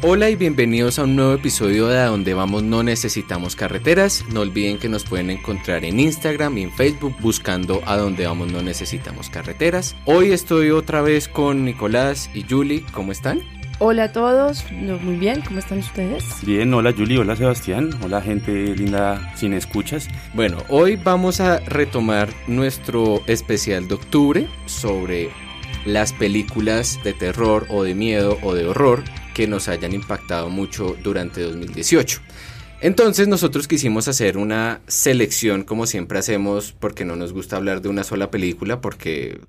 Hola y bienvenidos a un nuevo episodio de A Donde Vamos No Necesitamos Carreteras. No olviden que nos pueden encontrar en Instagram y en Facebook buscando A Donde Vamos No Necesitamos Carreteras. Hoy estoy otra vez con Nicolás y Julie. ¿Cómo están? Hola a todos, muy bien, ¿cómo están ustedes? Bien, hola Julie, hola Sebastián, hola gente linda sin escuchas. Bueno, hoy vamos a retomar nuestro especial de octubre sobre las películas de terror o de miedo o de horror que nos hayan impactado mucho durante 2018. Entonces nosotros quisimos hacer una selección como siempre hacemos porque no nos gusta hablar de una sola película porque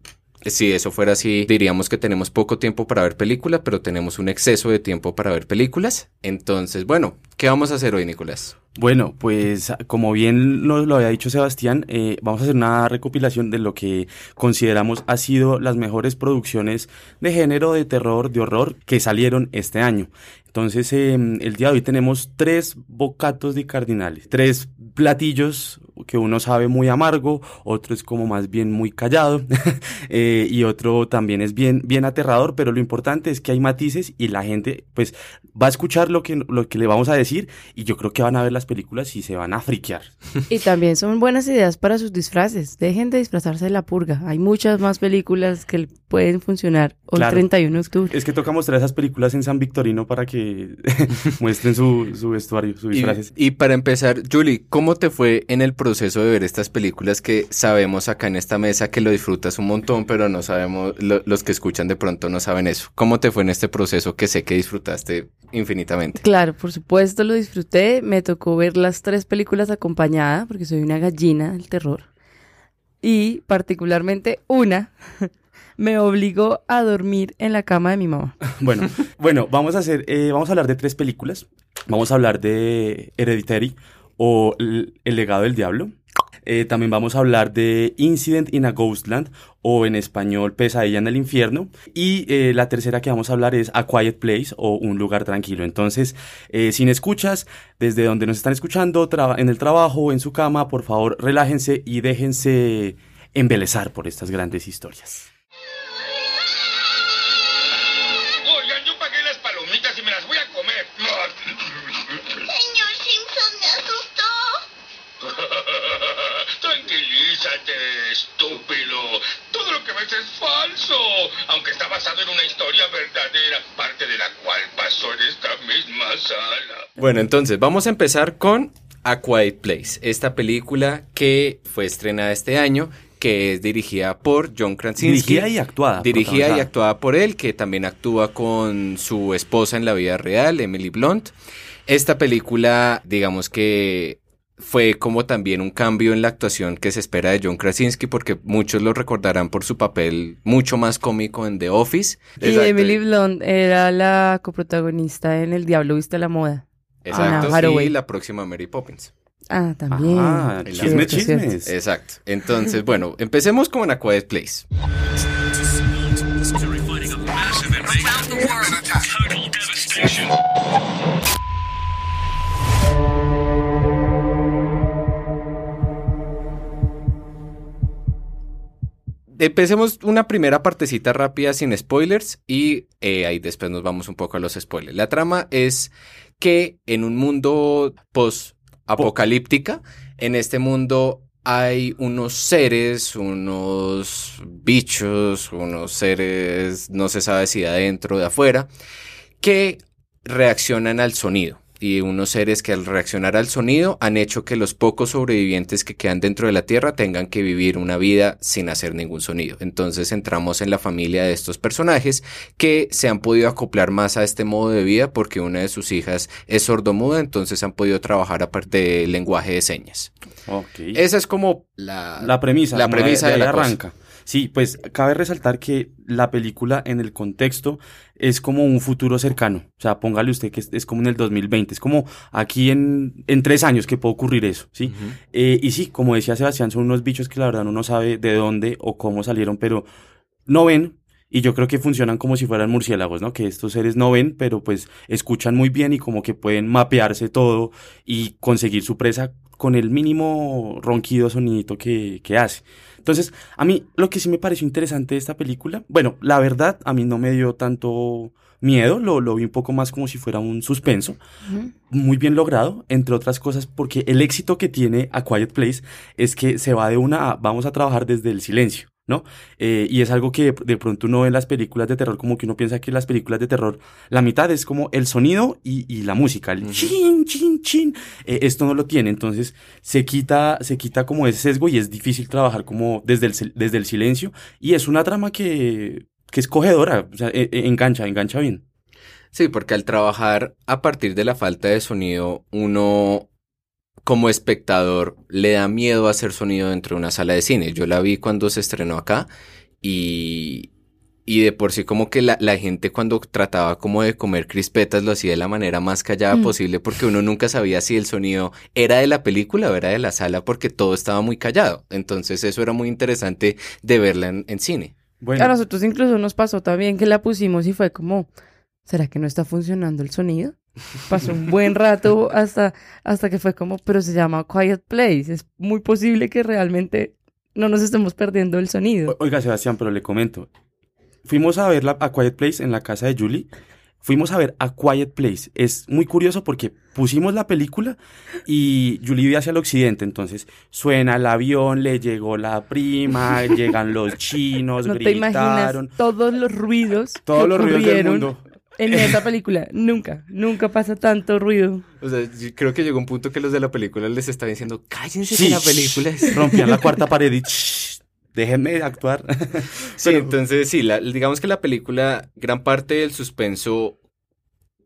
si eso fuera así diríamos que tenemos poco tiempo para ver películas pero tenemos un exceso de tiempo para ver películas. Entonces bueno, ¿qué vamos a hacer hoy Nicolás? Bueno, pues como bien nos lo había dicho Sebastián, eh, vamos a hacer una recopilación de lo que consideramos ha sido las mejores producciones de género, de terror, de horror que salieron este año. Entonces, em, el día de hoy tenemos tres bocatos de cardinales, tres platillos que uno sabe muy amargo, otro es como más bien muy callado eh, y otro también es bien, bien aterrador, pero lo importante es que hay matices y la gente pues va a escuchar lo que, lo que le vamos a decir y yo creo que van a ver las películas y se van a friquear. Y también son buenas ideas para sus disfraces, dejen de disfrazarse de la purga, hay muchas más películas que pueden funcionar hoy 31 de octubre. Es que toca mostrar esas películas en San Victorino para que muestren su, su vestuario, sus disfraces. Y, y para empezar, Julie, ¿cómo te fue en el proceso de ver estas películas que sabemos acá en esta mesa que lo disfrutas un montón, pero no sabemos, los que escuchan de pronto no saben eso? ¿Cómo te fue en este proceso que sé que disfrutaste infinitamente? Claro, por supuesto lo disfruté, me tocó ver las tres películas acompañada, porque soy una gallina del terror, y particularmente una me obligó a dormir en la cama de mi mamá. Bueno, bueno, vamos a hacer, eh, vamos a hablar de tres películas. Vamos a hablar de Hereditary o El legado del diablo. Eh, también vamos a hablar de Incident in a Ghostland o en español Pesadilla en el infierno. Y eh, la tercera que vamos a hablar es A Quiet Place o Un lugar tranquilo. Entonces, eh, sin escuchas, desde donde nos están escuchando, en el trabajo en su cama, por favor, relájense y déjense embelezar por estas grandes historias. Es falso, aunque está basado en una historia verdadera, parte de la cual pasó en esta misma sala. Bueno, entonces vamos a empezar con A Quiet Place, esta película que fue estrenada este año que es dirigida por John Krasinski. Dirigida y actuada. Dirigida y actuada por él, que también actúa con su esposa en la vida real, Emily Blunt. Esta película, digamos que fue como también un cambio en la actuación que se espera de John Krasinski, porque muchos lo recordarán por su papel mucho más cómico en The Office. Y Emily Blunt era la coprotagonista en El Diablo Viste la Moda. Exacto, y la próxima Mary Poppins. Ah, también. Ah, chisme, chismes. Exacto. Entonces, bueno, empecemos con A Quiet Place. Empecemos una primera partecita rápida sin spoilers y eh, ahí después nos vamos un poco a los spoilers. La trama es que en un mundo post apocalíptica. En este mundo hay unos seres, unos bichos, unos seres, no se sabe si de adentro o de afuera, que reaccionan al sonido y unos seres que al reaccionar al sonido han hecho que los pocos sobrevivientes que quedan dentro de la Tierra tengan que vivir una vida sin hacer ningún sonido. Entonces entramos en la familia de estos personajes que se han podido acoplar más a este modo de vida porque una de sus hijas es sordomuda, entonces han podido trabajar aparte del lenguaje de señas. Okay. Esa es como la, la premisa, la premisa de, de, la arranca. Cosa. Sí, pues cabe resaltar que la película en el contexto es como un futuro cercano. O sea, póngale usted que es, es como en el 2020. Es como aquí en, en, tres años que puede ocurrir eso, ¿sí? Uh -huh. eh, y sí, como decía Sebastián, son unos bichos que la verdad uno no sabe de dónde o cómo salieron, pero no ven. Y yo creo que funcionan como si fueran murciélagos, ¿no? Que estos seres no ven, pero pues escuchan muy bien y como que pueden mapearse todo y conseguir su presa con el mínimo ronquido sonidito que, que hace. Entonces, a mí lo que sí me pareció interesante de esta película, bueno, la verdad, a mí no me dio tanto miedo, lo, lo vi un poco más como si fuera un suspenso, muy bien logrado, entre otras cosas, porque el éxito que tiene A Quiet Place es que se va de una a vamos a trabajar desde el silencio. ¿No? Eh, y es algo que de pronto uno ve en las películas de terror, como que uno piensa que las películas de terror, la mitad es como el sonido y, y la música, el chin, chin, chin. Eh, esto no lo tiene, entonces se quita, se quita como ese sesgo y es difícil trabajar como desde el, desde el silencio. Y es una trama que, que es cogedora, o sea, eh, eh, engancha, engancha bien. Sí, porque al trabajar a partir de la falta de sonido, uno como espectador le da miedo hacer sonido dentro de una sala de cine. Yo la vi cuando se estrenó acá y, y de por sí como que la, la gente cuando trataba como de comer crispetas lo hacía de la manera más callada Mm. posible porque uno nunca sabía si el sonido era de la película o era de la sala porque todo estaba muy callado. Entonces eso era muy interesante de verla en, en cine. Bueno, A nosotros incluso nos pasó también que la pusimos y fue como, ¿será que no está funcionando el sonido? Pasó un buen rato hasta, hasta que fue como, pero se llama Quiet Place. Es muy posible que realmente no nos estemos perdiendo el sonido. O- Oiga, Sebastián, pero le comento. Fuimos a ver la, a Quiet Place en la casa de Julie. Fuimos a ver A Quiet Place. Es muy curioso porque pusimos la película y Julie vive hacia el occidente. Entonces suena el avión, le llegó la prima, llegan los chinos, No te gritaron. imaginas todos los ruidos Todos que los ruidos del mundo. En esa película. Nunca, nunca pasa tanto ruido. O sea, yo creo que llegó un punto que los de la película les estaban diciendo, cállense Sí, que la película es... Rompían la cuarta pared y "Shh, déjenme actuar. Sí, Pero- entonces sí, la- digamos que la película, gran parte del suspenso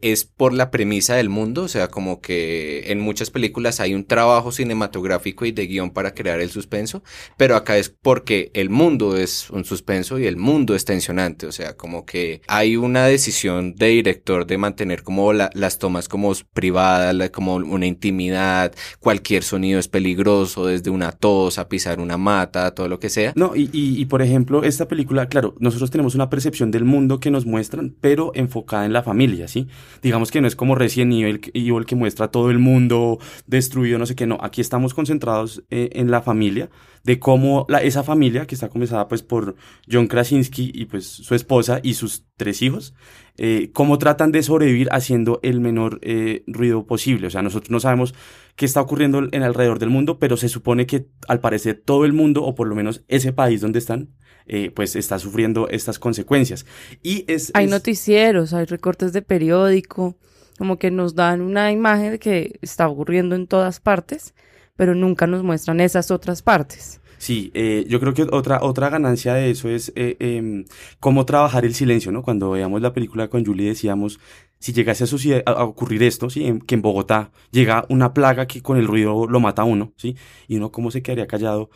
es por la premisa del mundo, o sea, como que en muchas películas hay un trabajo cinematográfico y de guion para crear el suspenso, pero acá es porque el mundo es un suspenso y el mundo es tensionante, o sea, como que hay una decisión de director de mantener como la- las tomas como privadas, como una intimidad, cualquier sonido es peligroso, desde una tos a pisar una mata, todo lo que sea. No, y, y, y, por ejemplo, esta película, claro, nosotros tenemos una percepción del mundo que nos muestran, pero enfocada en la familia, ¿sí? Digamos que no es como Resident Evil, Evil que muestra todo el mundo destruido, no sé qué, no. Aquí estamos concentrados eh, en la familia, de cómo la, esa familia, que está comenzada pues por John Krasinski y pues su esposa y sus tres hijos, eh, cómo tratan de sobrevivir haciendo el menor eh, ruido posible. O sea, nosotros no sabemos qué está ocurriendo en alrededor del mundo, pero se supone que al parecer todo el mundo, o por lo menos ese país donde están, eh, pues está sufriendo estas consecuencias. Y es... Hay es- noticieros, hay recortes de periódico, como que nos dan una imagen de que está ocurriendo en todas partes, pero nunca nos muestran esas otras partes. Sí, eh, yo creo que otra, otra ganancia de eso es eh, em, cómo trabajar el silencio, ¿no? Cuando veíamos la película con Julie decíamos, si llegase a, suceder- a- ocurrir esto, ¿sí? En- que en Bogotá llega una plaga que con el ruido lo mata a uno, ¿sí? Y uno cómo se quedaría callado,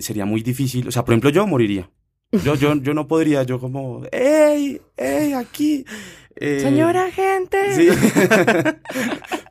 sería muy difícil. O sea, por ejemplo, yo moriría. Yo, yo, yo no podría, yo como, ¡ey! ¡ey! Aquí. Eh, Señora gente. Sí.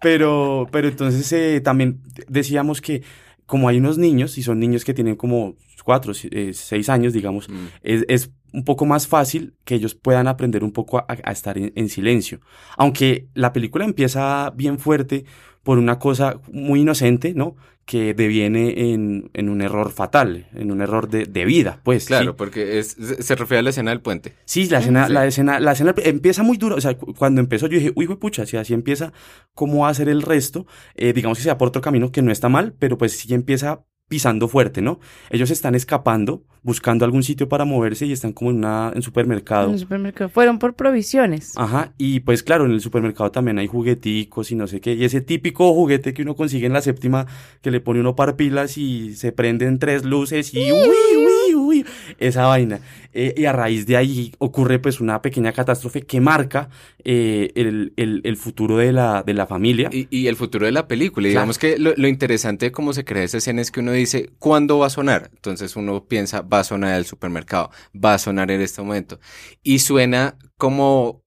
pero, pero entonces eh, también decíamos que como hay unos niños, y son niños que tienen como cuatro, eh, seis años, digamos, Mm. es, es un poco más fácil que ellos puedan aprender un poco a, a estar en, en silencio. Aunque la película empieza bien fuerte por una cosa muy inocente, ¿no? Que deviene en, en un error fatal, en un error de, de vida, pues. Claro, ¿sí? porque es, se refiere a la escena del puente. Sí, la escena, Sí. la escena, la escena empieza muy duro. O sea, cu- cuando empezó yo dije, uy, pucha, si así empieza, ¿cómo va a ser el resto? Eh, digamos que sea por otro camino que no está mal, pero pues sí empieza pisando fuerte, ¿no? Ellos están escapando, buscando algún sitio para moverse y están como en una, en supermercado. En el supermercado. Fueron por provisiones. Ajá, y pues claro, en el supermercado también hay jugueticos y no sé qué, y ese típico juguete que uno consigue en la séptima, que le pone uno par pilas y se prenden tres luces y uy, uy, uy, esa vaina. Eh, y a raíz de ahí ocurre pues una pequeña catástrofe que marca eh, el, el, el futuro de la, de la familia. Y, y el futuro de la película. Y Claro. Digamos que lo, lo interesante de cómo se crea esa escena es que uno dice, ¿cuándo va a sonar? Entonces uno piensa, va a sonar el supermercado, va a sonar en este momento. Y suena como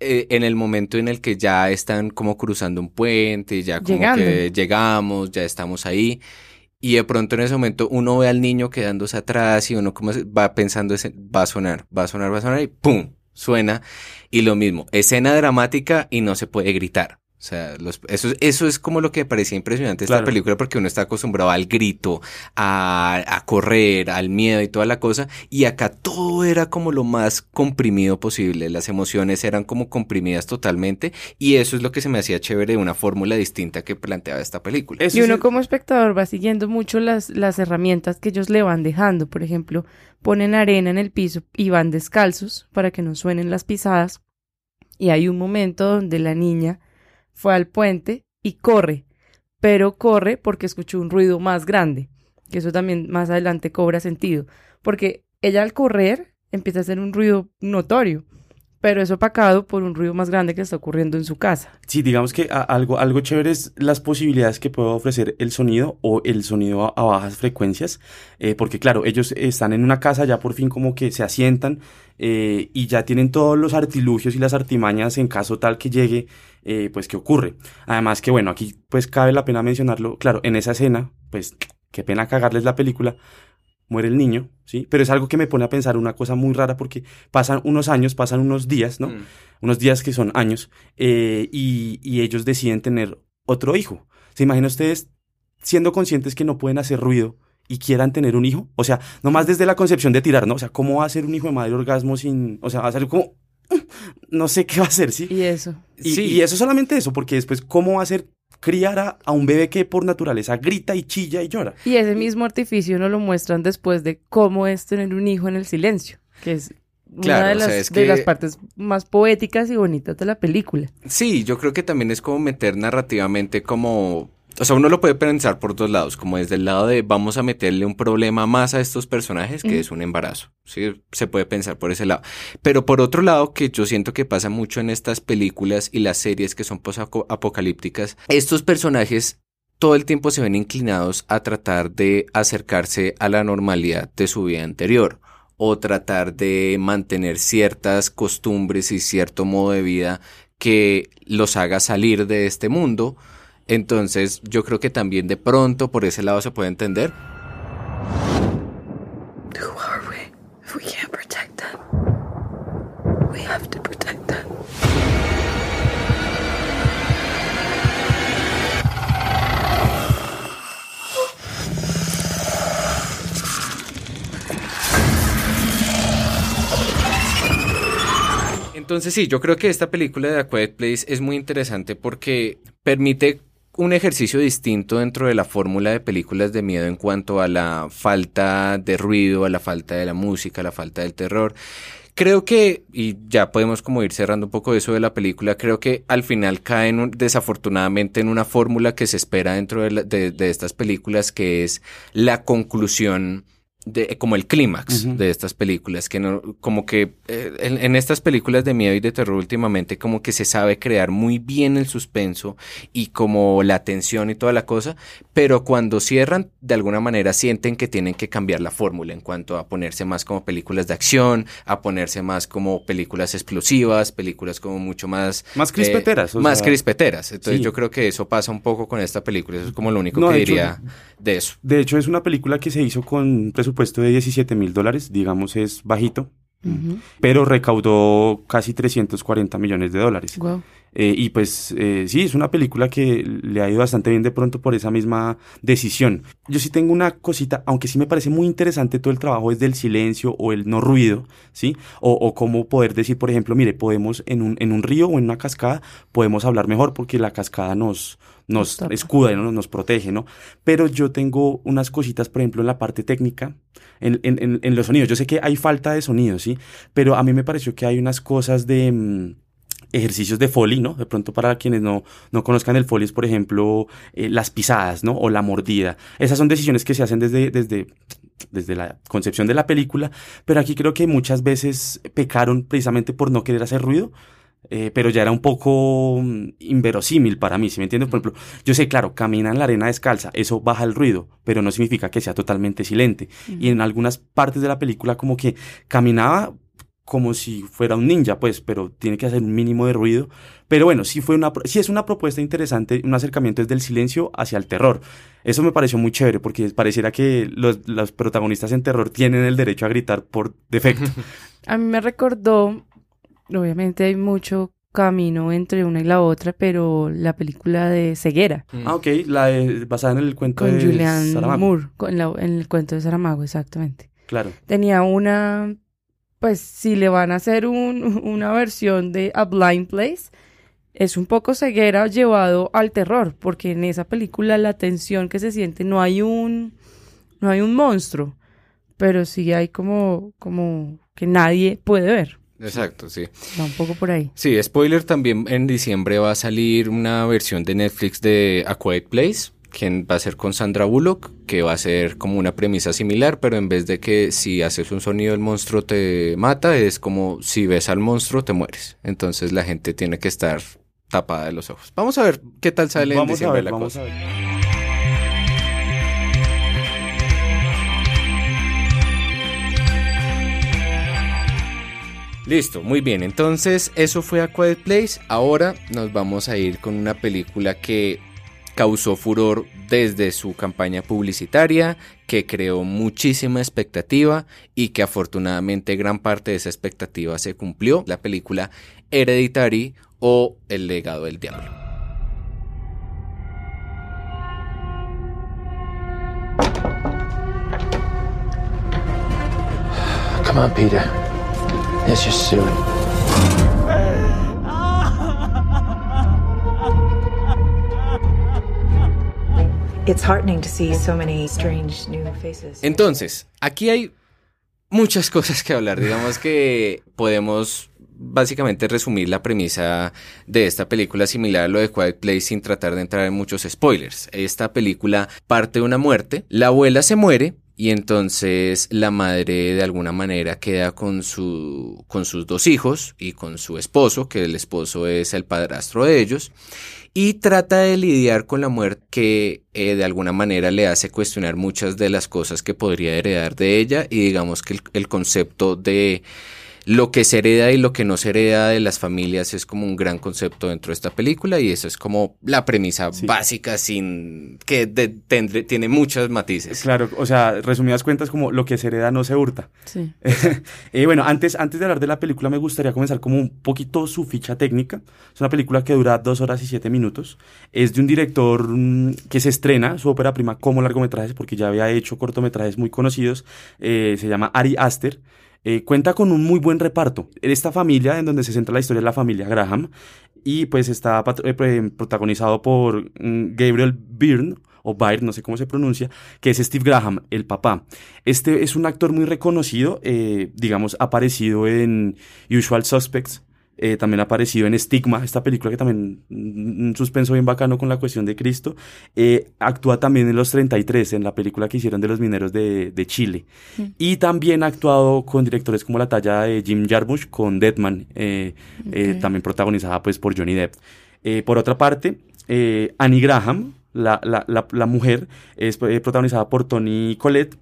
eh, en el momento en el que ya están como cruzando un puente, ya como Llegando. que llegamos, ya estamos ahí. Y de pronto en ese momento uno ve al niño quedándose atrás y uno como va pensando, va a sonar, va a sonar, va a sonar y ¡pum! Suena. Y lo mismo, escena dramática y no se puede gritar. O sea, los, eso, eso es como lo que me parecía impresionante esta Claro. película porque uno está acostumbrado al grito, a, a correr, al miedo y toda la cosa. Y acá todo era como lo más comprimido posible. Las emociones eran como comprimidas totalmente. Y eso es lo que se me hacía chévere de una fórmula distinta que planteaba esta película. Eso Y uno como espectador va siguiendo mucho las, las herramientas que ellos le van dejando. Por ejemplo, ponen arena en el piso y van descalzos para que no suenen las pisadas. Y hay un momento donde la niña fue al puente y corre, pero corre porque escuchó un ruido más grande, que eso también más adelante cobra sentido, porque ella al correr empieza a hacer un ruido notorio, pero es opacado por un ruido más grande que está ocurriendo en su casa. Sí, digamos que algo, algo chévere es las posibilidades que puede ofrecer el sonido o el sonido a, a bajas frecuencias, eh, porque claro, ellos están en una casa, ya por fin como que se asientan eh, y ya tienen todos los artilugios y las artimañas en caso tal que llegue, eh, pues que ocurre. Además que bueno, aquí pues cabe la pena mencionarlo, claro, en esa escena, pues qué pena cagarles la película, muere el niño, ¿sí? Pero es algo que me pone a pensar una cosa muy rara porque pasan unos años, pasan unos días, ¿no? Mm. unos días que son años, eh, y, y ellos deciden tener otro hijo. ¿Se imaginan ustedes siendo conscientes que no pueden hacer ruido y quieran tener un hijo? O sea, nomás desde la concepción de tirar, ¿no? O sea, ¿cómo va a ser un hijo de madre orgasmo sin... O sea, va a ser como... No sé qué va a hacer, ¿sí? Y eso. Y, Sí. y eso solamente eso, porque después, ¿cómo va a ser criar a, a un bebé que por naturaleza grita y chilla y llora? Y ese mismo artificio nos lo muestran después de cómo es tener un hijo en el silencio, que es una Claro, de, o sea, las, es de que- las partes más poéticas y bonitas de la película. Sí, yo creo que también es como meter narrativamente como... O sea, uno lo puede pensar por dos lados, como desde el lado de vamos a meterle un problema más a estos personajes, que es un embarazo. Sí, se puede pensar por ese lado. Pero por otro lado, que yo siento que pasa mucho en estas películas y las series que son post-apocalípticas, estos personajes todo el tiempo se ven inclinados a tratar de acercarse a la normalidad de su vida anterior o tratar de mantener ciertas costumbres y cierto modo de vida que los haga salir de este mundo. Entonces yo creo que también de pronto por ese lado se puede entender. Entonces sí, yo creo que esta película de A Quiet Place es muy interesante porque permite un ejercicio distinto dentro de la fórmula de películas de miedo en cuanto a la falta de ruido, a la falta de la música, a la falta del terror. Creo que, y ya podemos como ir cerrando un poco eso de la película, creo que al final cae en un- desafortunadamente en una fórmula que se espera dentro de, la- de- de estas películas, que es la conclusión de, como el clímax de estas películas, que no, como que eh, en, en estas películas de miedo y de terror últimamente como que se sabe crear muy bien el suspenso y como la tensión y toda la cosa, pero cuando cierran de alguna manera sienten que tienen que cambiar la fórmula en cuanto a ponerse más como películas de acción, a ponerse más como películas explosivas, películas como mucho más Más crispeteras. eh, o más sea, crispeteras. Entonces sí. yo creo que eso pasa un poco con esta película, eso es como lo único No, que de hecho, diría de eso. De hecho, es una película que se hizo con presupuesto de 17 mil dólares, digamos es bajito, pero recaudó casi 340 millones de dólares. Guau. Eh, y pues eh, sí, es una película que le ha ido bastante bien de pronto por esa misma decisión. Yo sí tengo una cosita, aunque sí me parece muy interesante todo el trabajo desde el silencio o el no ruido, ¿sí? O, o cómo poder decir, por ejemplo, mire, podemos en un, en un río o en una cascada, podemos hablar mejor porque la cascada nos, nos escuda, ¿no? nos protege, ¿no? Pero yo tengo unas cositas, por ejemplo, en la parte técnica, en, en, en, en los sonidos. Yo sé que hay falta de sonido, ¿sí? Pero a mí me pareció que hay unas cosas de... ejercicios de Foley, ¿no? De pronto para quienes no, no conozcan el Foley es, por ejemplo, eh, las pisadas, ¿no? O la mordida. Esas son decisiones que se hacen desde, desde, desde la concepción de la película, pero aquí creo que muchas veces pecaron precisamente por no querer hacer ruido. eh, pero ya era un poco mm, inverosímil para mí, ¿sí me entiendes? Por ejemplo, yo sé, claro, camina en la arena descalza, eso baja el ruido, pero no significa que sea totalmente silente. Y en algunas partes de la película como que caminaba como si fuera un ninja, pues, pero tiene que hacer un mínimo de ruido. Pero bueno, sí fue una, sí es una propuesta interesante, un acercamiento desde el silencio hacia el terror. Eso me pareció muy chévere porque pareciera que los, los protagonistas en terror tienen el derecho a gritar por defecto. A mí me recordó, obviamente hay mucho camino entre una y la otra, pero la película de Ceguera, Ah, ok, la de- basada en el cuento con de Saramago. Moore, con la- en el cuento de Saramago, exactamente. Claro. Tenía una, pues si le van a hacer un- una versión de A Blind Place, es un poco ceguera llevado al terror, porque en esa película la tensión que se siente no hay un, no hay un monstruo, pero sí hay como, como que nadie puede ver. Exacto, sí. Va un poco por ahí. Sí, spoiler, también en diciembre va a salir una versión de Netflix de A Quiet Place, que va a ser con Sandra Bullock, que va a ser como una premisa similar, pero en vez de que si haces un sonido el monstruo te mata, es como si ves al monstruo te mueres. Entonces la gente tiene que estar tapada de los ojos. Vamos a ver qué tal sale en a diciembre ver, la vamos cosa. a ver. Listo, muy bien. Entonces, eso fue A Quiet Place. Ahora nos vamos a ir con una película que causó furor desde su campaña publicitaria, que creó muchísima expectativa y que afortunadamente gran parte de esa expectativa se cumplió. La película Hereditary o El legado del diablo. Come on, Peter. Let's just. Entonces, aquí hay muchas cosas que hablar. Digamos que podemos básicamente resumir la premisa de esta película similar a lo de Quiet Place sin tratar de entrar en muchos spoilers. Esta película parte de una muerte, la abuela se muere y entonces la madre de alguna manera queda con su con sus dos hijos y con su esposo, que el esposo es el padrastro de ellos y trata de lidiar con la muerte que eh, de alguna manera le hace cuestionar muchas de las cosas que podría heredar de ella y digamos que el, el concepto de lo que se hereda y lo que no se hereda de las familias es como un gran concepto dentro de esta película y eso es como la premisa Sí. básica sin que de- tendre- tiene muchos matices. Claro, o sea, resumidas cuentas como lo que se hereda no se hurta. Sí. Eh, bueno, antes, antes de hablar de la película me gustaría comenzar como un poquito su ficha técnica. Es una película que dura dos horas y siete minutos. Es de un director mm, que se estrena su ópera prima como largometrajes porque ya había hecho cortometrajes muy conocidos. Eh, se llama Ari Aster. Eh, cuenta con un muy buen reparto. Esta familia en donde se centra la historia es la familia Graham y pues está eh, pre- protagonizado por mm, Gabriel Byrne o Byrne, no sé cómo se pronuncia, que es Steve Graham, el papá. Este es un actor muy reconocido, eh, digamos, aparecido en Usual Suspects, eh, también ha aparecido en Stigma, esta película que también mm, un suspenso bien bacano con la cuestión de Cristo. Eh, actúa también en Los 33, en la película que hicieron de los mineros de, de Chile. Y también ha actuado con directores como la talla de Jim Jarmusch, con Deadman, eh, eh, Ok. también protagonizada pues por Johnny Depp. Eh, por otra parte, Annie Graham, la, la, la, la mujer, es protagonizada por Tony Collette.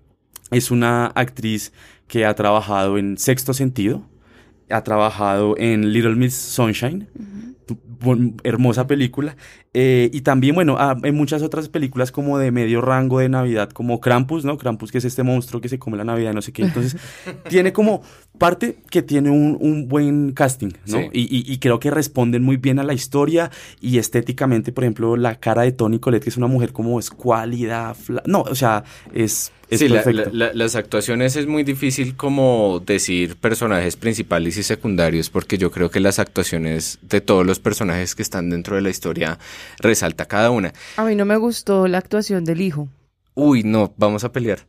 Es una actriz que ha trabajado en Sexto Sentido, ha trabajado en Little Miss Sunshine, hermosa película, eh, y también, bueno, ah, en muchas otras películas como de medio rango de Navidad, como Krampus, ¿no? Krampus que es este monstruo que se come la Navidad, y no sé qué, entonces tiene como parte que tiene un, un buen casting, ¿no? Sí. Y, y- y creo que responden muy bien a la historia y estéticamente, por ejemplo, la cara de Toni Collette, que es una mujer como escuálida, fla- no, o sea, es, es Sí, la- las actuaciones es muy difícil como decir personajes principales y secundarios porque yo creo que las actuaciones de todos los personajes que están dentro de la historia resalta cada una. A mí no me gustó la actuación del hijo. Uy, no, vamos a pelear.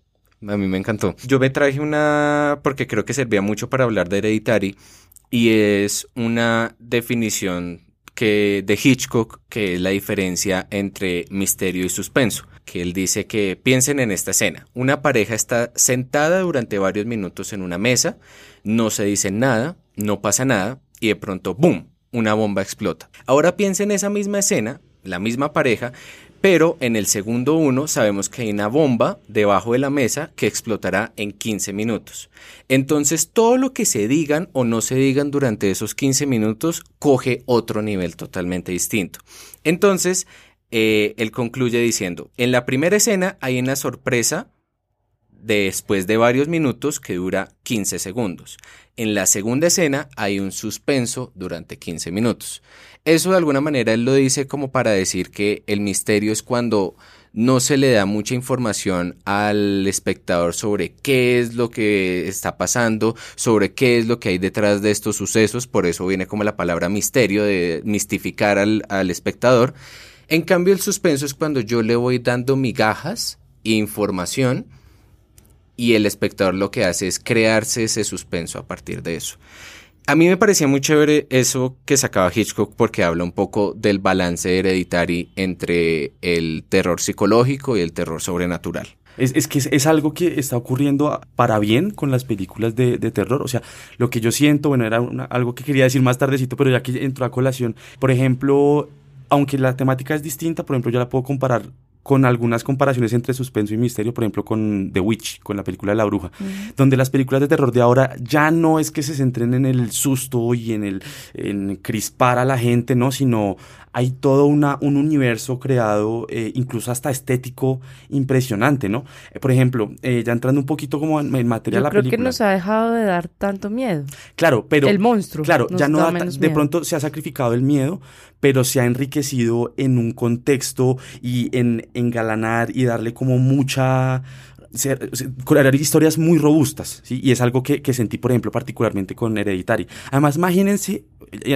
A mí me encantó. Yo me traje una porque creo que servía mucho para hablar de Hereditary y es una definición que de Hitchcock que es la diferencia entre misterio y suspenso. Que él dice que piensen en esta escena. Una pareja está sentada durante varios minutos en una mesa, no se dice nada, no pasa nada y de pronto ¡boom! Una bomba explota. Ahora piensen en esa misma escena, la misma pareja, pero en el segundo uno sabemos que hay una bomba debajo de la mesa que explotará en 15 minutos. Entonces todo lo que se digan o no se digan durante esos 15 minutos coge otro nivel totalmente distinto. Entonces, eh, él concluye diciendo, en la primera escena hay una sorpresa después de varios minutos que dura 15 segundos. En la segunda escena hay un suspenso durante 15 minutos. Eso de alguna manera él lo dice como para decir que el misterio es cuando no se le da mucha información al espectador sobre qué es lo que está pasando, sobre qué es lo que hay detrás de estos sucesos, por eso viene como la palabra misterio, de mistificar al, al espectador. En cambio, el suspenso es cuando yo le voy dando migajas, información, y el espectador lo que hace es crearse ese suspenso a partir de eso. A mí me parecía muy chévere eso que sacaba Hitchcock porque habla un poco del balance hereditario entre el terror psicológico y el terror sobrenatural. Es, es que es, algo que está ocurriendo para bien con las películas de, de terror. O sea, lo que yo siento, bueno, era algo que quería decir más tardecito, pero ya que entró a colación. Por ejemplo, aunque la temática es distinta, por ejemplo, yo la puedo comparar con algunas comparaciones entre suspenso y misterio, por ejemplo, con The Witch, con la película de la bruja, donde las películas de terror de ahora ya no es que se centren en el susto y en el en crispar a la gente, no, sino hay todo una, un universo creado, eh, incluso hasta estético, impresionante, ¿no? Eh, por ejemplo, eh, ya entrando un poquito como en, en materia Yo de la creo película. que nos ha dejado de dar tanto miedo. Claro, pero... El monstruo. Claro, ya no da da, de pronto se ha sacrificado el miedo, pero se ha enriquecido en un contexto y en engalanar y darle como mucha ser- crear historias muy robustas, ¿sí? Y es algo que, que sentí, por ejemplo, particularmente con Hereditary. Además, imagínense,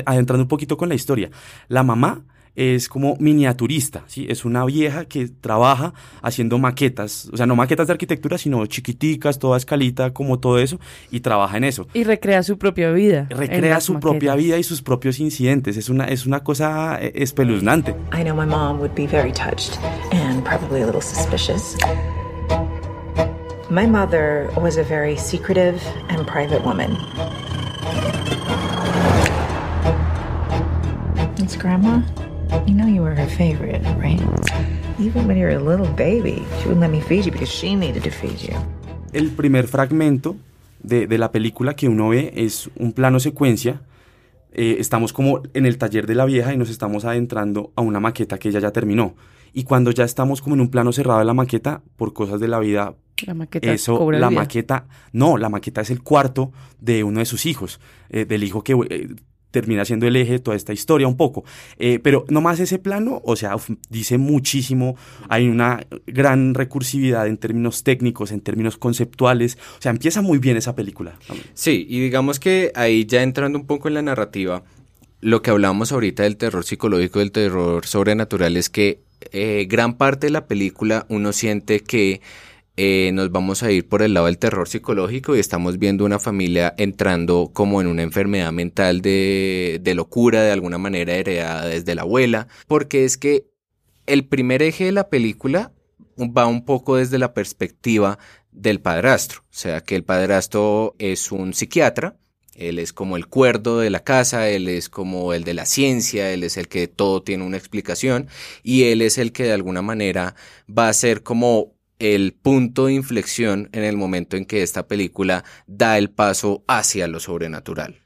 adentrando un poquito con la historia, la mamá es como miniaturista, ¿sí? Es una vieja que trabaja haciendo maquetas, o sea, no maquetas de arquitectura, sino chiquiticas, toda escalita, como todo eso, y trabaja en eso Y recrea su propia vida. recrea su propia vida y sus propios incidentes. Es una, es una cosa eh, espeluznante. I know my mom would be very touched and probably a little suspicious. My mother was a very secretive and private woman. It's Grandma. You know you were her favorite, right? Even when you were a little baby, she wouldn't let me feed you because she needed to feed you. El primer fragmento de, de la película que uno ve es un plano secuencia. Eh, estamos como en el taller de la vieja y nos estamos adentrando a una maqueta que ella ya terminó. Y cuando ya estamos como en un plano cerrado de la maqueta, por cosas de la vida, La maqueta eso, cobra la vida. maqueta, no, la maqueta es el cuarto de uno de sus hijos, eh, del hijo que eh, termina siendo el eje de toda esta historia un poco. Eh, pero no más ese plano, o sea, dice muchísimo, hay una gran recursividad en términos técnicos, en términos conceptuales, o sea, empieza muy bien esa película. Sí, y digamos que ahí ya entrando un poco en la narrativa, lo que hablábamos ahorita del terror psicológico, del terror sobrenatural, es que eh, gran parte de la película uno siente que eh, nos vamos a ir por el lado del terror psicológico y estamos viendo una familia entrando como en una enfermedad mental de, de locura, de alguna manera heredada desde la abuela, porque es que el primer eje de la película va un poco desde la perspectiva del padrastro, o sea que el padrastro es un psiquiatra, él es como el cuerdo de la casa, él es como el de la ciencia, él es el que todo tiene una explicación y él es el que de alguna manera va a ser como el punto de inflexión en el momento en que esta película da el paso hacia lo sobrenatural.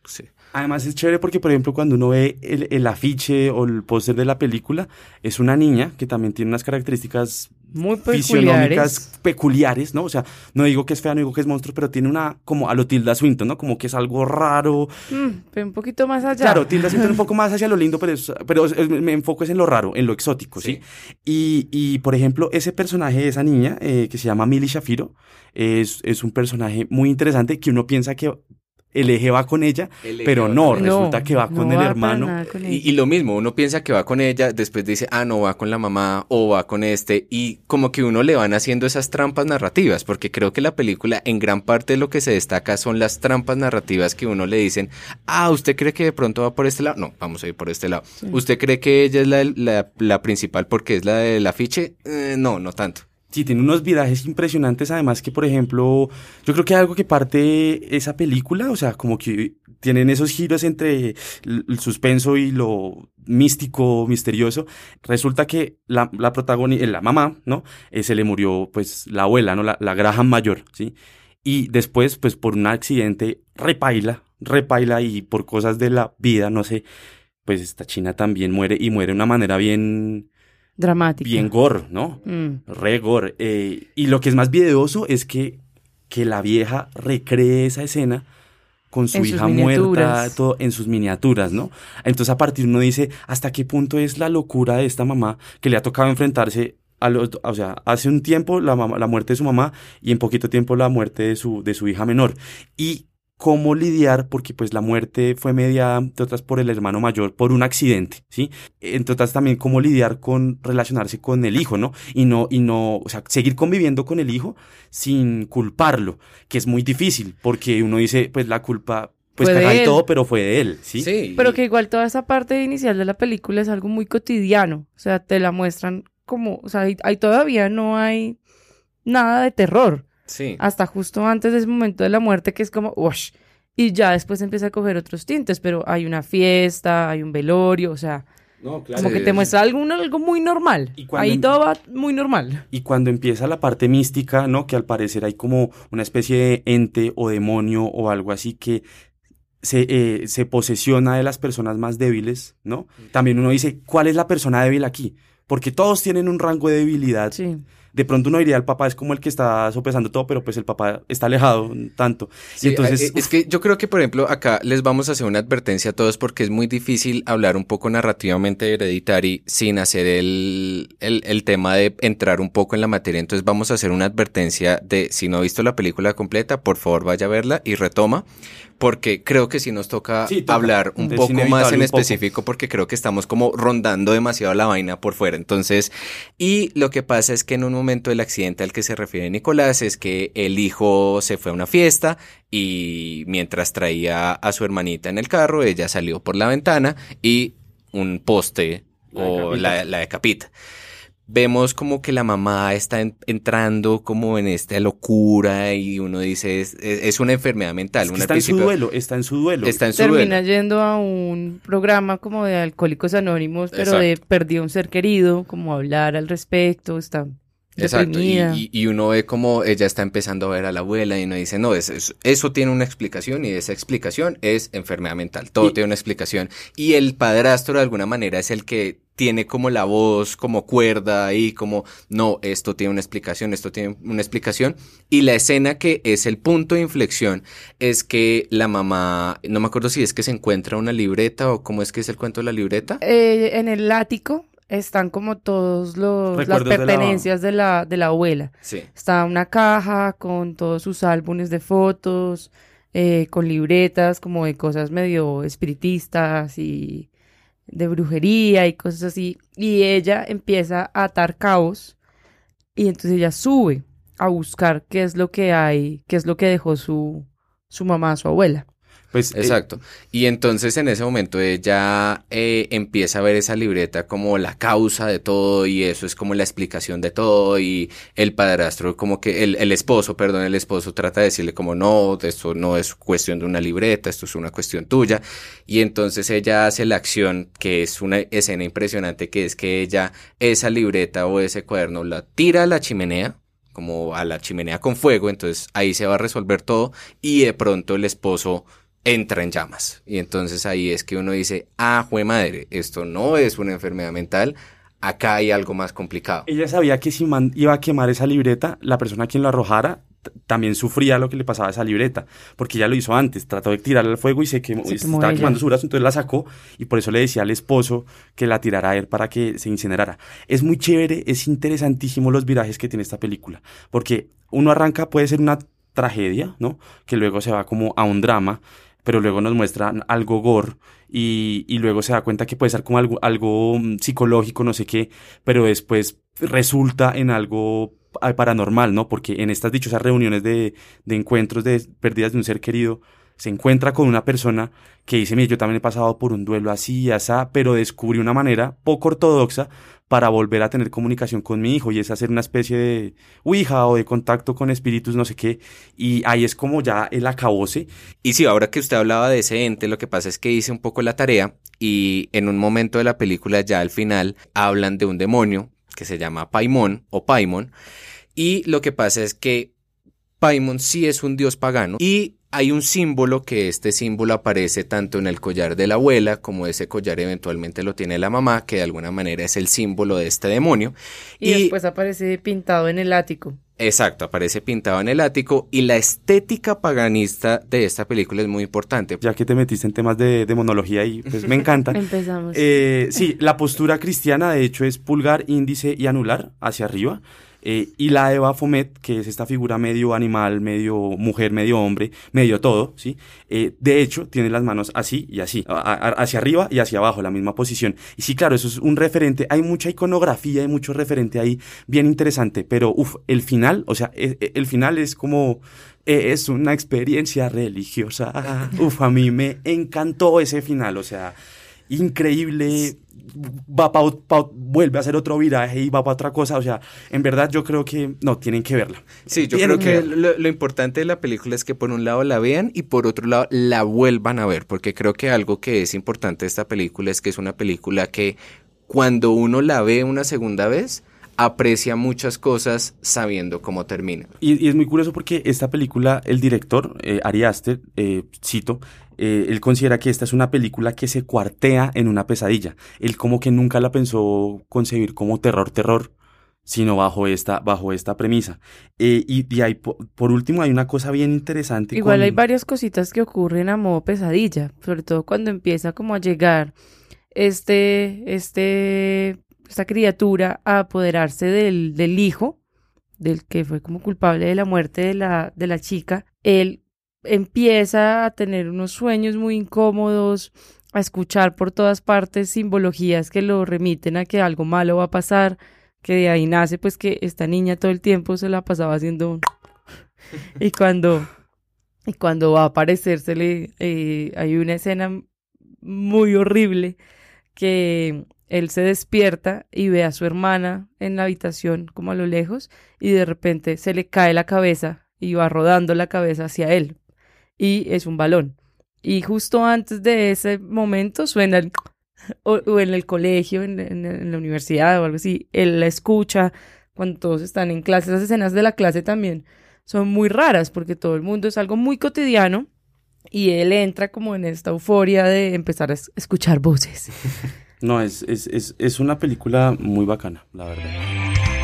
Además es chévere porque, por ejemplo, cuando uno ve el, el afiche o el póster de la película, es una niña que también tiene unas características Muy fisionómicas peculiares. ¿no? O sea, no digo que es fea, no digo que es monstruo, pero tiene una, como a lo Tilda Swinton, ¿no? Como que es algo raro. Mm, pero un poquito más allá. Claro, Tilda Swinton un poco más hacia lo lindo, pero, es- pero es- me enfoco es en lo raro, en lo exótico, ¿sí? Y, y, por ejemplo, ese personaje de esa niña, eh, que se llama Millie Shafiro, es, es un personaje muy interesante que uno piensa que el eje va con ella, El pero no, resulta No, que va con el hermano. con Y, lo mismo, uno piensa que va con ella, después dice, ah, no, va con la mamá o va con este, y como que uno le van haciendo esas trampas narrativas, porque creo que la película en gran parte de lo que se destaca son las trampas narrativas que uno le dicen, ah, ¿usted cree que de pronto va por este lado? No, vamos a ir por este lado. ¿Usted cree que ella es la, la, la principal porque es la del afiche? Eh, no, no tanto. Sí, tiene unos virajes impresionantes, además que, por ejemplo, yo creo que algo que parte esa película, o sea, como que tienen esos giros entre el suspenso y lo místico, misterioso. Resulta que la, la protagonista, la mamá, ¿no? Eh, se le murió, pues, la abuela, ¿no? La, la Graham mayor, ¿sí? Y después, pues, por un accidente, repaila, repaila y por cosas de la vida, no sé, pues esta china también muere y muere de una manera bien, Dramática. bien gore, ¿no? Mm. Re gore. Eh, y lo que es más videoso es que que la vieja recree esa escena con su En hija muerta, todo en sus miniaturas, ¿no? Entonces a partir uno dice, ¿hasta qué punto es la locura de esta mamá que le ha tocado enfrentarse a los, o sea, hace un tiempo la, mamá- la muerte de su mamá y en poquito tiempo la muerte de su, de su hija menor? Y cómo lidiar, porque pues la muerte fue mediada, entre otras, por el hermano mayor, por un accidente, ¿sí? Entre otras también cómo lidiar con relacionarse con el hijo, ¿no? Y no, y no, o sea, seguir conviviendo con el hijo sin culparlo, que es muy difícil, porque uno dice, pues la culpa, pues Fue de caga y él. todo, pero fue de él, ¿sí? Sí. Pero que igual toda esa parte inicial de la película es algo muy cotidiano. O sea, te la muestran como, o sea, ahí, ahí todavía no hay nada de terror. Sí. Hasta justo antes de ese momento de la muerte que es como, ush. Y ya después empieza a coger otros tintes, pero hay una fiesta, hay un velorio, o sea, No, claro. como que te muestra algo, algo muy normal. Y cuando Ahí em- todo va muy normal. Y cuando empieza la parte mística, ¿no? Que al parecer hay como una especie de ente o demonio o algo así que se, eh, se posesiona de las personas más débiles, ¿no? También uno dice, ¿cuál es la persona débil aquí? Porque todos tienen un rango de debilidad. Sí. De pronto uno diría, el papá es como el que está sopesando todo, pero pues el papá está alejado tanto. Sí, y entonces, eh, es que yo creo que, por ejemplo, acá les vamos a hacer una advertencia a todos porque es muy difícil hablar un poco narrativamente de Hereditary sin hacer el, el, el tema de entrar un poco en la materia. Entonces vamos a hacer una advertencia de si no ha visto la película completa, por favor vaya a verla y retoma. Porque creo que sí nos toca, Sí, toca. hablar un Es poco más en específico porque creo que estamos como rondando demasiado la vaina por fuera. Entonces, y lo que pasa es que en un momento el accidente al que se refiere Nicolás es que el hijo se fue a una fiesta y mientras traía a su hermanita en el carro, ella salió por la ventana y un poste La o decapita. la, la decapita. Vemos como que la mamá está en- entrando como en esta locura y uno dice es, es- es una enfermedad mental. es que una está en su duelo, está en su duelo. Está en su Termina duelo. yendo a un programa como de alcohólicos anónimos, pero de perdió un ser querido, como hablar al respecto, está Exacto, y, deprimida. y- y uno ve como ella está empezando a ver a la abuela y uno dice, no, es- es- eso tiene una explicación y esa explicación es enfermedad mental, todo Y- tiene una explicación. Y el padrastro de alguna manera es el que tiene como la voz, como cuerda y como, no, esto tiene una explicación, esto tiene una explicación. Y la escena que es el punto de inflexión es que la mamá, no me acuerdo si es que se encuentra una libreta o cómo es que es el cuento de la libreta. Eh, en el ático están como todos los las Recuerdos de la- pertenencias de la, de la abuela. Sí. Está una caja con todos sus álbumes de fotos, eh, con libretas como de cosas medio espiritistas y de brujería y cosas así. Y ella empieza a atar cabos y entonces ella sube a buscar qué es lo que hay, qué es lo que dejó su, su mamá, su abuela. Pues, eh, Exacto. Y entonces en ese momento ella eh, empieza a ver esa libreta como la causa de todo y eso es como la explicación de todo y el padrastro como que el, el esposo, perdón, el esposo trata de decirle como no, esto no es cuestión de una libreta, esto es una cuestión tuya y entonces ella hace la acción que es una escena impresionante que es que ella esa libreta o ese cuaderno la tira a la chimenea como a la chimenea con fuego, entonces ahí se va a resolver todo y de pronto el esposo entra en llamas. Y entonces ahí es que uno dice, ah, jue madre, esto no es una enfermedad mental, acá hay algo más complicado. Ella sabía que si man- iba a quemar esa libreta, la persona a quien lo arrojara también sufría lo que le pasaba a esa libreta, porque ella lo hizo antes, trató de tirarla al fuego y se quemó, Se estaba ella. quemando su brazo, entonces la sacó y por eso le decía al esposo que la tirara a él para que se incinerara. Es muy chévere, es interesantísimo los virajes que tiene esta película, porque uno arranca, puede ser una tragedia, ¿no? Que luego se va como a un drama, pero luego nos muestran algo gore y, y luego se da cuenta que puede ser como algo, algo mm, psicológico, no sé qué, pero después resulta en algo ah, paranormal, ¿no? Porque en estas dichosas reuniones de, de encuentros de pérdidas de un ser querido, se encuentra con una persona que dice, mire, yo también he pasado por un duelo así y así, pero descubrí una manera poco ortodoxa para volver a tener comunicación con mi hijo y es hacer una especie de ouija o de contacto con espíritus, no sé qué, y ahí es como ya el acabose Y sí, ahora que usted hablaba de ese ente, lo que pasa es que hice un poco la tarea y en un momento de la película, ya al final, hablan de un demonio que se llama Paimon o Paimon. Y lo que pasa es que Paimon sí es un dios pagano y hay un símbolo que este símbolo aparece tanto en el collar de la abuela como ese collar eventualmente lo tiene la mamá, que de alguna manera es el símbolo de este demonio. Y, después aparece pintado en el ático. Exacto, aparece pintado en el ático y la estética paganista de esta película es muy importante. Ya que te metiste en temas de demonología y pues me encanta. Empezamos. Eh, sí, la postura cristiana de hecho es pulgar, índice y anular hacia arriba. Eh, y la Eva Fomet, que es esta figura medio animal, medio mujer, medio hombre, medio todo, ¿sí? Eh, de hecho, tiene las manos así y así, hacia arriba y hacia abajo, la misma posición. Y sí, claro, eso es un referente, hay mucha iconografía, hay mucho referente ahí, bien interesante, pero uff, el final, o sea, e- e- el final es como... eh, Es una experiencia religiosa. Uf, a mí me encantó ese final, o sea, increíble. Va pa, pa- vuelve a hacer otro viraje y va para otra cosa. O sea, en verdad yo creo que no, tienen que verla. Sí, yo Tienen creo que lo, lo importante de la película es que por un lado la vean y por otro lado la vuelvan a ver, porque creo que algo que es importante de esta película es que es una película que cuando uno la ve una segunda vez, aprecia muchas cosas sabiendo cómo termina. Y, y es muy curioso porque esta película, el director, eh, Ari Aster, eh, cito, eh, él considera que esta es una película que se cuartea en una pesadilla. Él como que nunca la pensó concebir como terror, terror, sino bajo esta, bajo esta premisa. Eh, y y hay, po- por último, hay una cosa bien interesante. Igual con- hay varias cositas que ocurren a modo pesadilla, sobre todo cuando empieza como a llegar este, este, esta criatura a apoderarse del, del hijo, del que fue como culpable de la muerte de la, de la chica. Él empieza a tener unos sueños muy incómodos, a escuchar por todas partes simbologías que lo remiten a que algo malo va a pasar, que de ahí nace pues que esta niña todo el tiempo se la pasaba haciendo un... y cuando y cuando va a aparecérsele, eh, hay una escena muy horrible que él se despierta y ve a su hermana en la habitación como a lo lejos y de repente se le cae la cabeza y va rodando la cabeza hacia él y es un balón. Y justo antes de ese momento suena el... O, en el colegio, en, en- la universidad o algo así, él la escucha cuando todos están en clase. Esas escenas de la clase también son muy raras porque todo el mundo es algo muy cotidiano y él entra como en esta euforia de empezar a es- escuchar voces. No, es, es, es, es una película muy bacana, la verdad.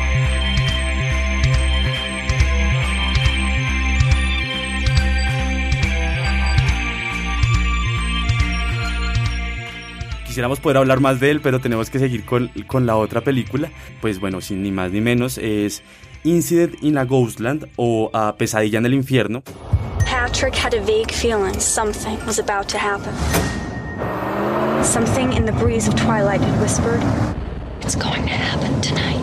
Quisiéramos poder hablar más de él, pero tenemos que seguir con, con la otra película. Pues bueno, sin ni más ni menos, es Incident in a Ghostland o a Pesadilla en el Infierno. Patrick had a vague feeling something was about to happen. Something in the breeze of twilight had whispered, It's going to happen tonight.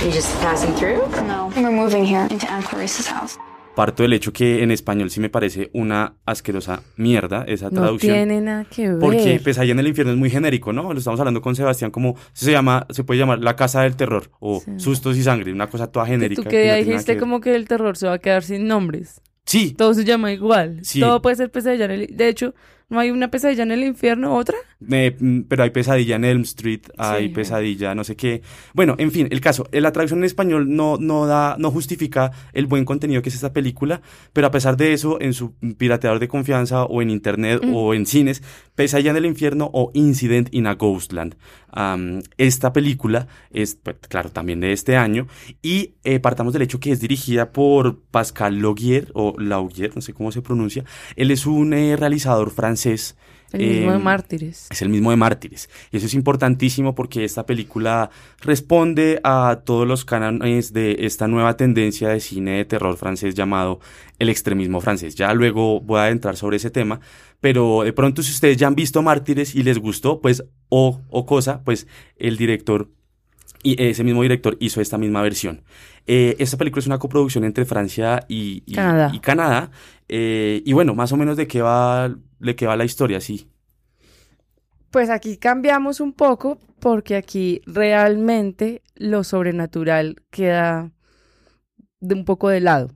You just passing through? No, we're moving here into Aunt Clarice's house. Parto del hecho que en español sí me parece una asquerosa mierda esa No traducción. tiene nada que ver. Porque Pesadilla en el infierno es muy genérico, ¿no? Lo estamos hablando con Sebastián como se llama, se puede llamar La Casa del Terror o Sí. Sustos y Sangre, una cosa toda genérica. tú que no dijiste que como que el terror se va a quedar sin nombres. Sí, Todo se llama igual. Sí. Todo puede ser pesadilla. De hecho, ¿no hay una pesadilla en el infierno otra? eh, mm, pero hay pesadilla en Elm Street, hay Sí. pesadilla no sé qué. Bueno, en fin, el caso, eh, la traducción en español no, no da, no justifica el buen contenido que es esta película, pero a pesar de eso, en su pirateador de confianza o en internet Mm. o en cines, Pesadilla en el infierno o Incident in a Ghostland. Am, esta película es, pues, claro, también de este año y eh, partamos del hecho que es dirigida por Pascal Laugier o Laugier, no sé cómo se pronuncia. Él es un eh, realizador francés. El mismo de em, Mártires. es el mismo de Mártires. Y eso es importantísimo porque esta película responde a todos los cánones de esta nueva tendencia de cine de terror francés llamado el extremismo francés. Ya luego voy a adentrar sobre ese tema, pero de pronto si ustedes ya han visto Mártires y les gustó, pues o, o cosa, pues el director y ese mismo director hizo esta misma versión. Eh, esta película es una coproducción entre Francia y, y- Canadá. y Canadá. Eh, y bueno, más o menos de qué va, de qué va la historia, sí. Pues aquí cambiamos un poco porque aquí realmente lo sobrenatural queda de un poco de lado.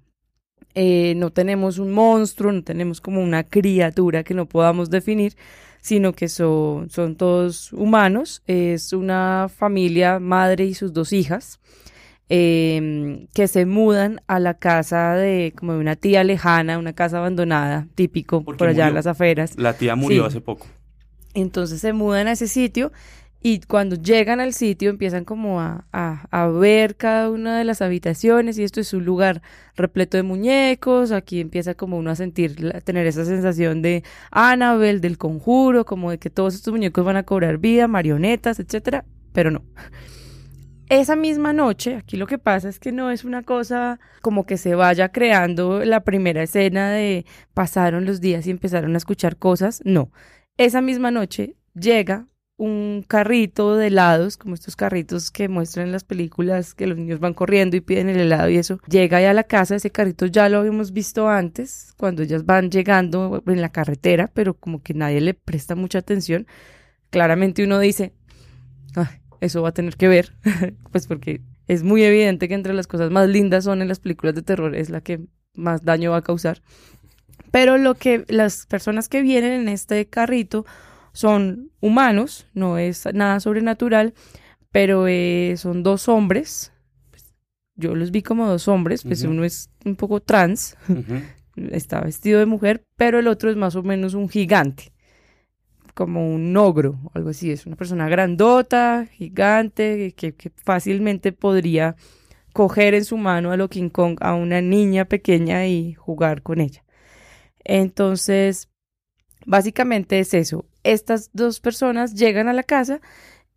Eh, no tenemos un monstruo, no tenemos como una criatura que no podamos definir, sino que son, son todos humanos. Es una familia, madre y sus dos hijas, em, que se mudan a la casa de como de una tía lejana, una casa abandonada, típico Porque por allá en las afueras. La tía murió Sí. hace poco. Entonces se mudan a ese sitio Y cuando llegan al sitio empiezan como a, a, a, ver cada una de las habitaciones y esto es un lugar repleto de muñecos, aquí empieza como uno a sentir, a tener esa sensación de Annabelle, del conjuro, como de que todos estos muñecos van a cobrar vida, marionetas, etcétera, pero no. Esa misma noche, aquí lo que pasa es que no es una cosa como que se vaya creando la primera escena de pasaron los días y empezaron a escuchar cosas, no. Esa misma noche llega un carrito de helados, como estos carritos que muestran en las películas que los niños van corriendo y piden el helado y eso. Llega ya a la casa, ese carrito ya lo habíamos visto antes, cuando ellas van llegando en la carretera, pero como que nadie le presta mucha atención. Claramente uno dice, eso va a tener que ver, pues porque es muy evidente que entre las cosas más lindas son en las películas de terror, es la que más daño va a causar. Pero lo que las personas que vienen en este carrito son humanos, no es nada sobrenatural, pero eh, son dos hombres. Pues, yo los vi como dos hombres, pues uno es un poco trans, está vestido de mujer, pero el otro es más o menos un gigante, como un ogro, algo así. Es una persona grandota, gigante, que, que fácilmente podría coger en su mano a lo King Kong a una niña pequeña y jugar con ella. Entonces, básicamente es eso estas dos personas llegan a la casa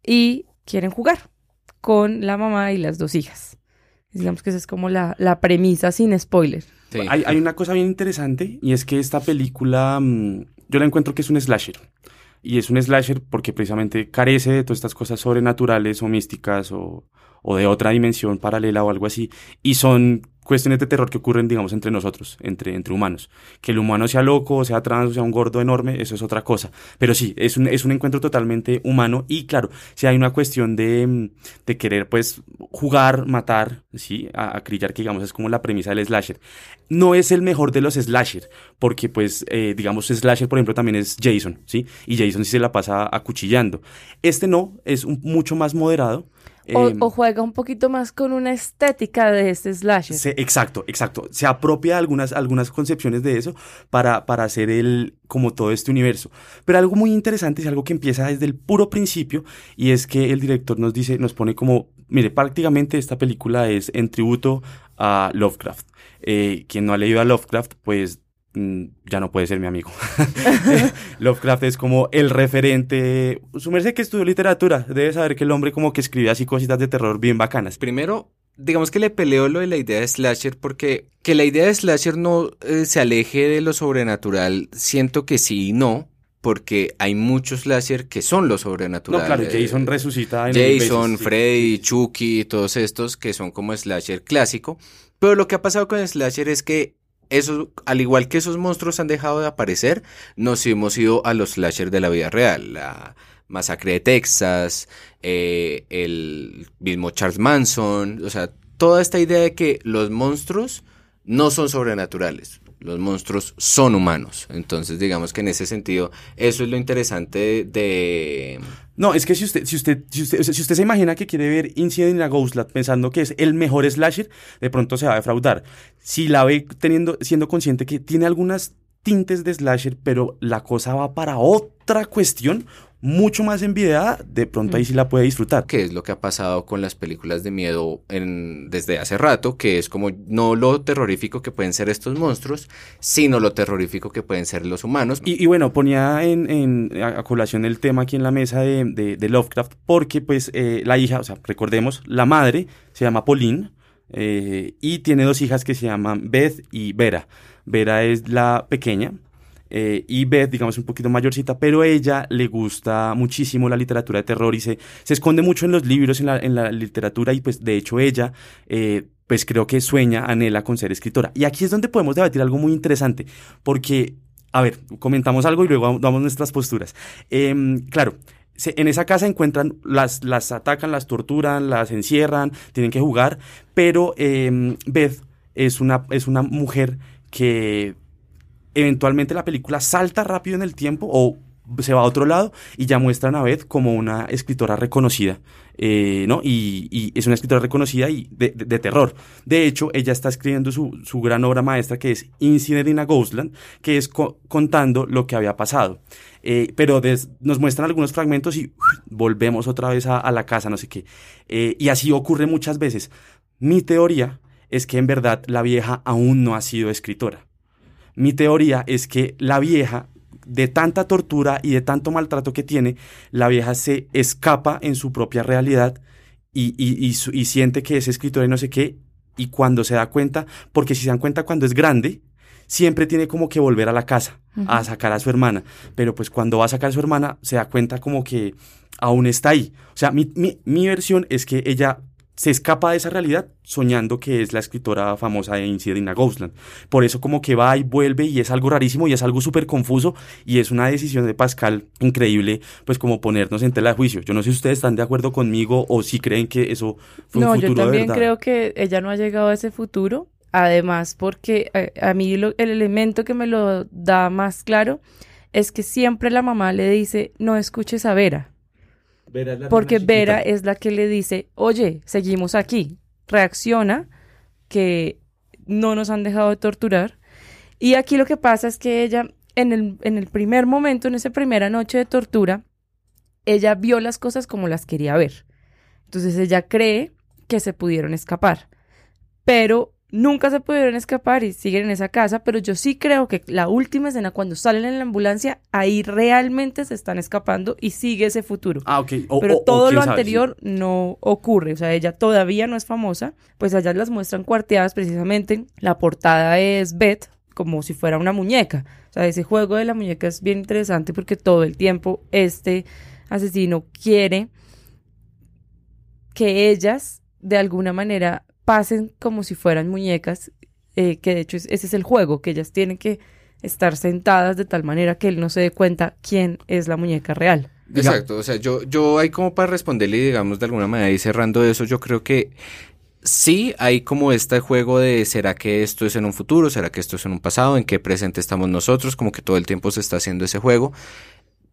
y quieren jugar con la mamá y las dos hijas. Digamos que esa es como la, la premisa sin spoiler. Hay, hay, una cosa bien interesante y es que esta película mm, yo la encuentro que es un slasher. Y es un slasher porque precisamente carece de todas estas cosas sobrenaturales o místicas o, o de otra dimensión paralela o algo así. Y son cuestiones de terror que ocurren, digamos, entre nosotros, entre, entre humanos. Que el humano sea loco, sea trans, sea un gordo enorme, eso es otra cosa. Pero sí, es un, es un encuentro totalmente humano y claro, si hay una cuestión de, de querer, pues, jugar, matar, sí, a, acrillar, que digamos es como la premisa del slasher. No es el mejor de los slasher, porque pues, eh, digamos, slasher, por ejemplo, también es Jason, ¿sí? Y Jason sí se la pasa acuchillando. Este no, es mucho más moderado Em, o, juega un poquito más con una estética de este slasher. exacto, exacto. Se apropia algunas, algunas concepciones de eso para, para hacer el, como todo este universo. Pero algo muy interesante es algo que empieza desde el puro principio y es que el director nos dice, nos pone como, mire, prácticamente esta película es en tributo a Lovecraft. Eh, quien no ha leído a Lovecraft, pues ya no puede ser mi amigo. Lovecraft es como el referente. Su merced que estudió literatura, debe saber que el hombre como que escribe así cositas de terror bien bacanas. Primero, digamos que le peleo lo de la idea de slasher porque que la idea de slasher no eh, se aleje de lo sobrenatural, siento que sí y no. Porque hay muchos slasher que son lo sobrenatural. No, claro, Jason resucita. En Jason, Freddy, Chucky, todos estos que son como slasher clásico. Pero lo que ha pasado con el slasher es que al igual que esos monstruos han dejado de aparecer, nos hemos ido a los slasher de la vida real. La masacre de Texas, eh, el mismo Charles Manson, o sea, toda esta idea de que los monstruos no son sobrenaturales los monstruos son humanos. Entonces, digamos que en ese sentido, eso es lo interesante de... No, es que si usted, si usted, si usted, se imagina que quiere ver Incident in a Ghostland pensando que es el mejor slasher, de pronto se va a defraudar. Si la ve teniendo, siendo consciente que tiene algunas tintes de slasher, pero la cosa va para otra cuestión, mucho más envidiada, de pronto ahí sí la puede disfrutar. Que es lo que ha pasado con las películas de miedo en, desde hace rato, que es como no lo terrorífico que pueden ser estos monstruos, sino lo terrorífico que pueden ser los humanos. Y, bueno, ponía en, en, a colación el tema aquí en la mesa de, de, Lovecraft, porque pues eh, la hija, o sea, recordemos, la madre se llama Pauline eh, y tiene dos hijas que se llaman Beth y Vera. Vera es la pequeña, eh, y Beth, digamos, un poquito mayorcita, pero ella le gusta muchísimo la literatura de terror y se, se esconde mucho en los libros, en la, en la literatura y pues de hecho ella... Eh, pues creo que sueña, anhela con ser escritora. Y aquí es donde podemos debatir algo muy interesante, porque, a ver, comentamos algo y luego damos nuestras posturas. Em, claro, en esa casa encuentran, las, las atacan, las torturan, las encierran, tienen que jugar, pero em, Beth es una, es una mujer que eventualmente la película salta rápido en el tiempo o se va a otro lado y ya muestran a Beth como una escritora reconocida. eh, ¿no? Y, es una escritora reconocida y de, terror. De hecho, ella está escribiendo su, su gran obra maestra que es Incident in a Ghostland, que es co- contando lo que había pasado. Eh, pero nos muestran algunos fragmentos y volvemos otra vez a, a la casa, no sé qué. Eh, y así ocurre muchas veces. Mi teoría es que en verdad la vieja aún no ha sido escritora. Mi teoría es que la vieja, de tanta tortura y de tanto maltrato que tiene, la vieja se escapa en su propia realidad y, y- y su- y siente que es escritora y no sé qué, y cuando se da cuenta, porque si se dan cuenta cuando es grande, siempre tiene como que volver a la casa a sacar a su hermana, pero pues cuando va a sacar a su hermana se da cuenta como que aún está ahí. O sea, mi, mi, mi versión es que ella se escapa de esa realidad soñando que es la escritora famosa de Incident Ghostland. Por eso como que va y vuelve y es algo rarísimo y es algo súper confuso y es una decisión de Pascal increíble, pues como ponernos en tela de juicio. Yo no sé si ustedes están de acuerdo conmigo o si creen que eso fue No, un yo futuro de también verdad. creo que ella no ha llegado a ese futuro. Además, porque eh, a, mí lo- el elemento que me lo da más claro es que siempre la mamá le dice, no escuches a Vera. Vera es la Porque. Vera es la que le dice, oye, seguimos aquí. Reacciona, que no nos han dejado de torturar. Y aquí lo que pasa es que ella, en el, en el primer momento, en esa primera noche de tortura, ella vio las cosas como las quería ver. Entonces ella cree que se pudieron escapar. Pero nunca se pudieron escapar y siguen en esa casa. Pero yo sí creo que la última escena, cuando salen en la ambulancia, ahí realmente se están escapando y sigue ese futuro. Ah, ok. O- Pero o- todo lo sabe, anterior no ocurre, o sea, ella todavía no es famosa, pues allá las muestran cuarteadas precisamente, la portada es Beth como si fuera una muñeca, o sea, ese juego de la muñeca es bien interesante porque todo el tiempo este asesino quiere que ellas de alguna manera pasen como si fueran muñecas, eh, que de hecho es- ese es el juego, que ellas tienen que estar sentadas de tal manera que él no se dé cuenta quién es la muñeca real. Exacto, o sea, yo, yo ahí como para responderle, digamos, de alguna manera y cerrando eso, yo creo que sí hay como este juego de ¿será que esto es en un futuro? ¿Será que esto es en un pasado? ¿En qué presente estamos nosotros? Como que todo el tiempo se está haciendo ese juego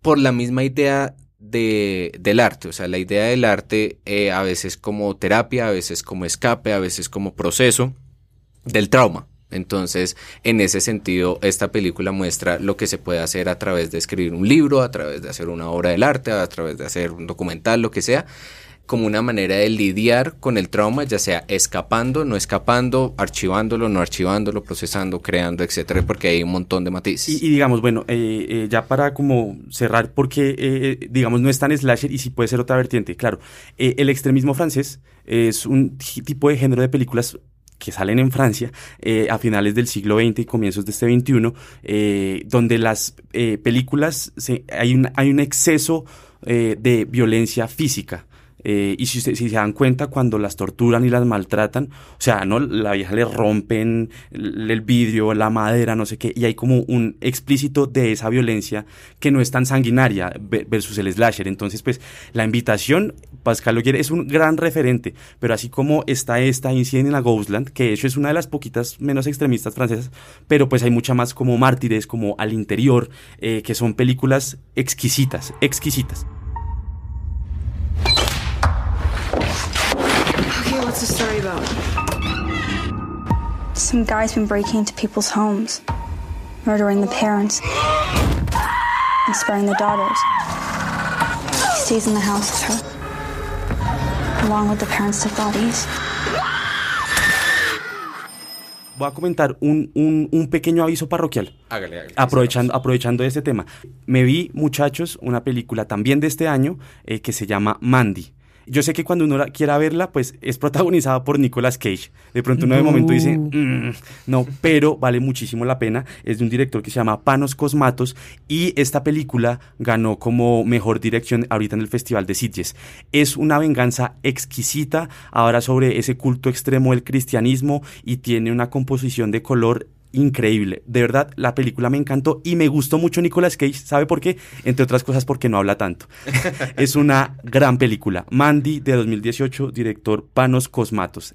por la misma idea de, del arte, o sea, la idea del arte eh, a veces como terapia, a veces como escape, a veces como proceso del trauma. Entonces, en ese sentido, esta película muestra lo que se puede hacer a través de escribir un libro, a través de hacer una obra del arte, a través de hacer un documental, lo que sea, como una manera de lidiar con el trauma, ya sea escapando, no escapando, archivándolo, no archivándolo, procesando, creando, etcétera, porque hay un montón de matices. Y, digamos, bueno, eh, eh, ya para como cerrar, porque eh, digamos no es tan slasher y sí puede ser otra vertiente, claro. eh, el extremismo francés es un ti- tipo de género de películas que salen en Francia eh, a finales del siglo XX y comienzos de este XXI, eh, donde las eh, películas, se- hay, un, hay un exceso eh, de violencia física. Eh, y si, si se dan cuenta, cuando las torturan y las maltratan, o sea, ¿no? La vieja le rompen el, vidrio, la madera, no sé qué, y hay como un explícito de esa violencia que no es tan sanguinaria ve- versus el slasher. Entonces, pues, la invitación, Pascal Loguer es un gran referente, pero así como está esta Incident en la Ghostland, que de hecho es una de las poquitas menos extremistas francesas, pero pues hay mucha más como Mártires, como Al Interior, eh, que son películas exquisitas, exquisitas. Okay, what's the story about? Some guy's been breaking into people's homes, murdering the parents, and sparing the daughters. He stays in the house with her, along with the parents' dead bodies. Voy a comentar un, un, un pequeño aviso parroquial. Hágale, hágale. Aprovechando, aprovechando este tema. Me vi, muchachos, una película también de este año eh, que se llama Mandy. Yo sé que cuando uno quiera verla, pues es protagonizada por Nicolas Cage. De pronto uno de momento dice, "Mm, no, pero vale muchísimo la pena. Es de un director que se llama Panos Cosmatos y esta película ganó como mejor dirección ahorita en el Festival de Sitges. Es una venganza exquisita ahora sobre ese culto extremo del cristianismo y tiene una composición de color increíble. De verdad, la película me encantó y me gustó mucho Nicolas Cage. ¿Sabe por qué? Entre otras cosas porque no habla tanto. es una gran película. Mandy de 2018, director Panos Cosmatos.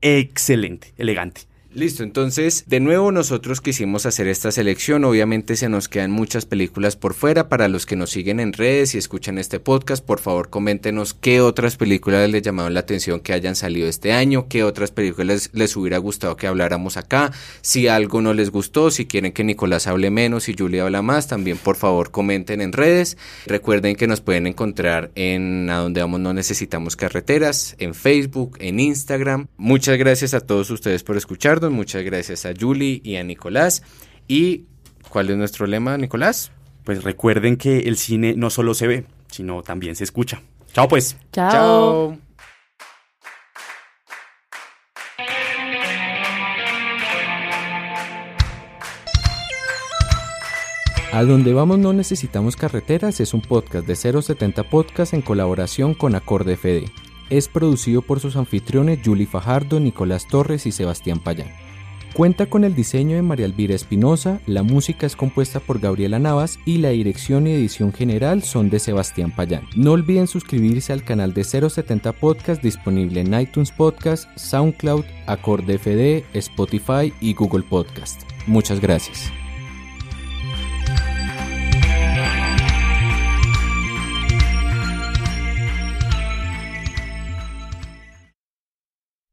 Excelente, elegante. Listo, entonces de nuevo nosotros quisimos hacer esta selección, obviamente se nos quedan muchas películas por fuera, para los que nos siguen en redes y escuchan este podcast, por favor coméntenos qué otras películas les llamaron la atención que hayan salido este año, qué otras películas les hubiera gustado que habláramos acá, si algo no les gustó, si quieren que Nicolás hable menos y Julia habla más, también por favor comenten en redes, recuerden que nos pueden encontrar en A donde vamos no necesitamos carreteras, en Facebook, en Instagram, muchas gracias a todos ustedes por escuchar Muchas gracias a Julie y a Nicolás. ¿Y cuál es nuestro lema, Nicolás? Pues recuerden que el cine no solo se ve, sino también se escucha. Chao pues. Chao. Chao. A donde vamos no necesitamos carreteras es un podcast de 070 Podcast en colaboración con Acorde FD. Es producido por sus anfitriones Julie Fajardo, Nicolás Torres y Sebastián Payán. Cuenta con el diseño de María Elvira Espinosa, la música es compuesta por Gabriela Navas y la dirección y edición general son de Sebastián Payán. No olviden suscribirse al canal de 070 Podcast disponible en iTunes Podcast, SoundCloud, Acorde FD, Spotify y Google Podcast. Muchas gracias.